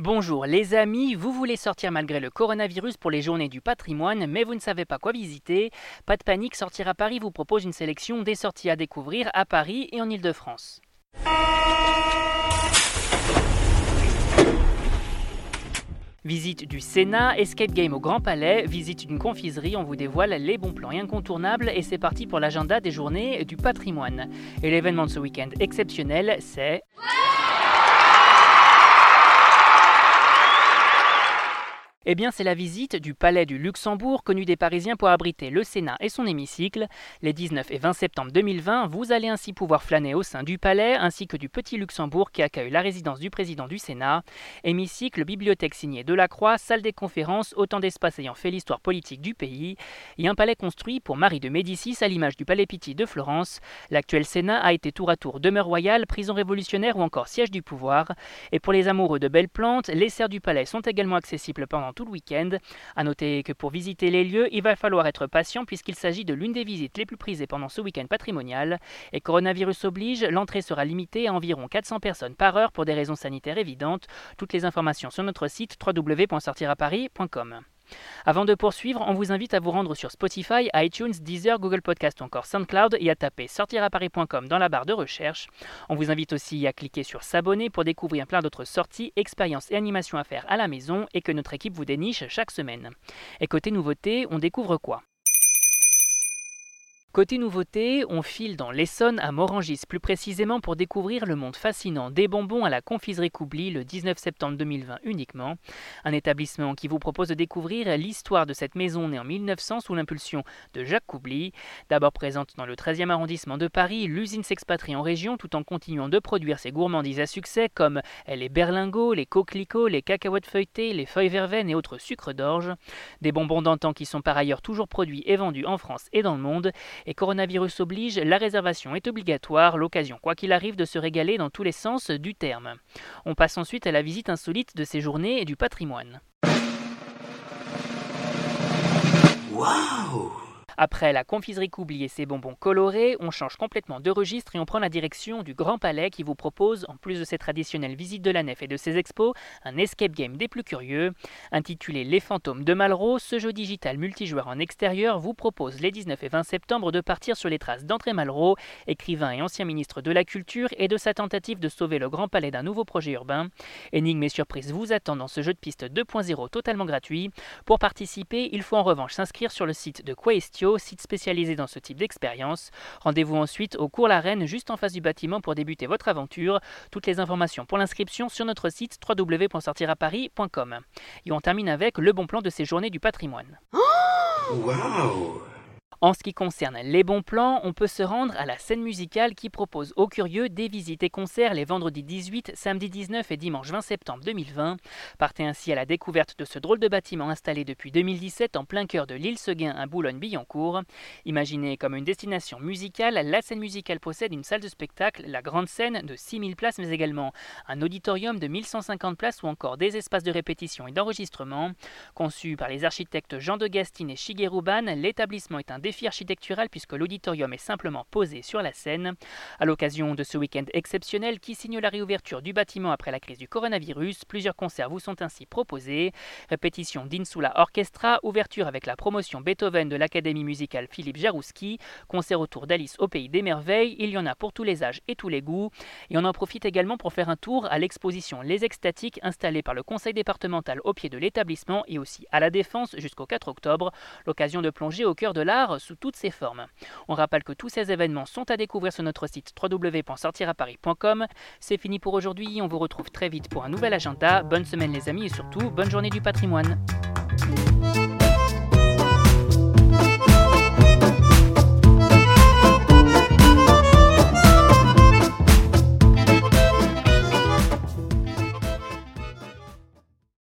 Bonjour les amis, vous voulez sortir malgré le coronavirus pour les journées du patrimoine, mais vous ne savez pas quoi visiter? Pas de panique, Sortir à Paris vous propose une sélection des sorties à découvrir à Paris et en Ile-de-France. Visite du Sénat, escape game au Grand Palais, visite d'une confiserie, on vous dévoile les bons plans incontournables et c'est parti pour l'agenda des journées du patrimoine. Et l'événement de ce week-end exceptionnel, c'est... Eh bien, c'est la visite du Palais du Luxembourg, connu des Parisiens pour abriter le Sénat et son hémicycle. Les 19 et 20 septembre 2020, vous allez ainsi pouvoir flâner au sein du Palais, ainsi que du Petit Luxembourg qui accueille la résidence du président du Sénat. Hémicycle, bibliothèque signée Delacroix, salle des conférences, autant d'espaces ayant fait l'histoire politique du pays. Et un palais construit pour Marie de Médicis à l'image du Palais Pitti de Florence. L'actuel Sénat a été tour à tour demeure royale, prison révolutionnaire ou encore siège du pouvoir. Et pour les amoureux de belles plantes, les serres du palais sont également accessibles pendant tout le week-end. A noter que pour visiter les lieux, il va falloir être patient puisqu'il s'agit de l'une des visites les plus prisées pendant ce week-end patrimonial. Et coronavirus oblige, l'entrée sera limitée à environ 400 personnes par heure pour des raisons sanitaires évidentes. Toutes les informations sur notre site www.sortiraparis.com. Avant de poursuivre, on vous invite à vous rendre sur Spotify, iTunes, Deezer, Google Podcast ou encore SoundCloud et à taper sortiraparis.com dans la barre de recherche. On vous invite aussi à cliquer sur s'abonner pour découvrir plein d'autres sorties, expériences et animations à faire à la maison et que notre équipe vous déniche chaque semaine. Et côté nouveauté, on découvre quoi? Côté nouveauté, on file dans l'Essonne à Morangis plus précisément pour découvrir le monde fascinant des bonbons à la confiserie Coubli le 19 septembre 2020 uniquement. Un établissement qui vous propose de découvrir l'histoire de cette maison née en 1900 sous l'impulsion de Jacques Coubli. D'abord présente dans le 13e arrondissement de Paris, l'usine s'expatrie en région tout en continuant de produire ses gourmandises à succès comme les berlingots, les coquelicots, les cacahuètes feuilletées, les feuilles verveines et autres sucres d'orge. Des bonbons d'antan qui sont par ailleurs toujours produits et vendus en France et dans le monde et coronavirus oblige, la réservation est obligatoire, l'occasion quoi qu'il arrive de se régaler dans tous les sens du terme. On passe ensuite à la visite insolite de ces journées et du patrimoine. Waouh après la confiserie Coubli et ses bonbons colorés, on change complètement de registre et on prend la direction du Grand Palais qui vous propose, en plus de ses traditionnelles visites de la nef et de ses expos, un escape game des plus curieux. Intitulé Les fantômes de Malraux, ce jeu digital multijoueur en extérieur vous propose les 19 et 20 septembre de partir sur les traces d'André Malraux, écrivain et ancien ministre de la Culture, et de sa tentative de sauver le Grand Palais d'un nouveau projet urbain. Énigmes et surprises vous attendent dans ce jeu de piste 2.0 totalement gratuit. Pour participer, il faut en revanche s'inscrire sur le site de Site spécialisé dans ce type d'expérience. Rendez-vous ensuite au cours La Reine, juste en face du bâtiment pour débuter votre aventure. Toutes les informations pour l'inscription sur notre site www.sortiraparis.com. Et on termine avec le bon plan de ces journées du patrimoine. En ce qui concerne les bons plans, on peut se rendre à la scène musicale qui propose aux curieux des visites et concerts les vendredis 18, samedi 19 et dimanche 20 septembre 2020. Partez ainsi à la découverte de ce drôle de bâtiment installé depuis 2017 en plein cœur de l'île Seguin à Boulogne-Billancourt. Imaginée comme une destination musicale, la scène musicale possède une salle de spectacle, la grande scène de 6000 places mais également un auditorium de 1150 places ou encore des espaces de répétition et d'enregistrement. Conçu par les architectes Jean de Gastine et Shigeru l'établissement est un défi architectural puisque l'auditorium est simplement posé sur la scène. À l'occasion de ce week-end exceptionnel qui signe la réouverture du bâtiment après la crise du coronavirus, plusieurs concerts vous sont ainsi proposés. Répétition d'Insula Orchestra, ouverture avec la promotion Beethoven de l'Académie musicale Philippe Jarouski, concert autour d'Alice au Pays des Merveilles, il y en a pour tous les âges et tous les goûts. Et on en profite également pour faire un tour à l'exposition Les Extatiques installée par le conseil départemental au pied de l'établissement et aussi à la Défense jusqu'au 4 octobre. L'occasion de plonger au cœur de l'art sous toutes ses formes. On rappelle que tous ces événements sont à découvrir sur notre site www.sortiraparis.com. C'est fini pour aujourd'hui, on vous retrouve très vite pour un nouvel agenda. Bonne semaine les amis et surtout bonne journée du patrimoine.